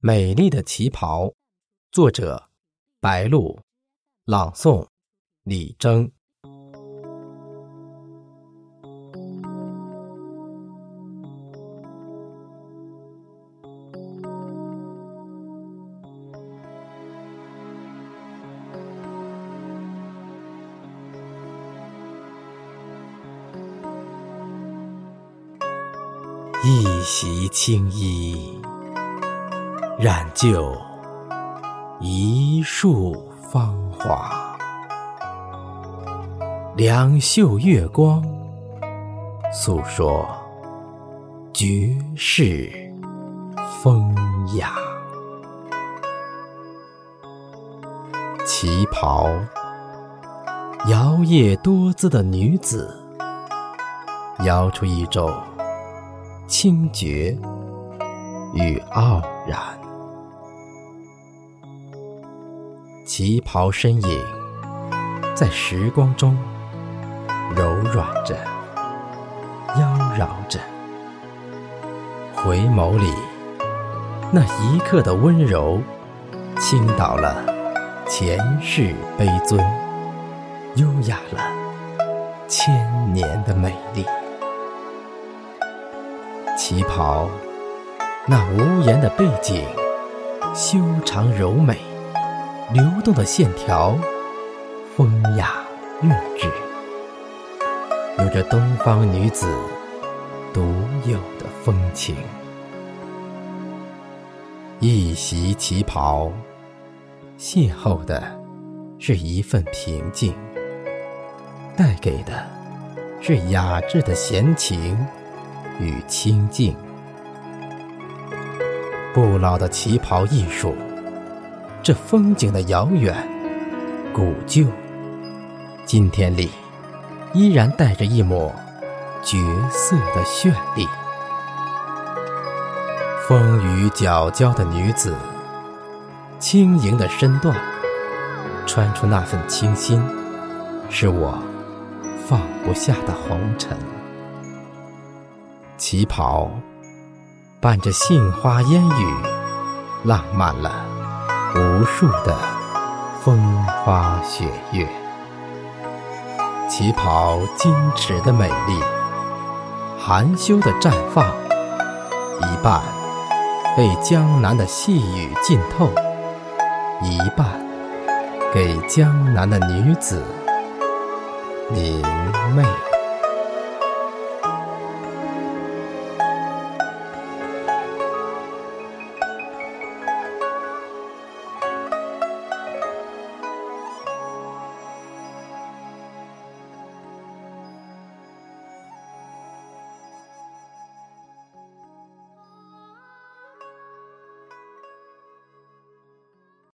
美丽的旗袍，作者：白露，朗诵：李征。一袭青衣。染就一树芳华，两袖月光，诉说绝世风雅。旗袍摇曳多姿的女子，摇出一种清绝与傲然。旗袍身影在时光中柔软着、妖娆着，回眸里那一刻的温柔，倾倒了前世悲尊，优雅了千年的美丽。旗袍那无言的背景，修长柔美。流动的线条，风雅韵致，有着东方女子独有的风情。一袭旗袍，邂逅的是一份平静，带给的是雅致的闲情与清静。不老的旗袍艺术。这风景的遥远、古旧，今天里依然带着一抹绝色的绚丽。风雨皎皎的女子，轻盈的身段，穿出那份清新，是我放不下的红尘。旗袍伴着杏花烟雨，浪漫了。无数的风花雪月，旗袍矜持的美丽，含羞的绽放，一半被江南的细雨浸透，一半给江南的女子明媚。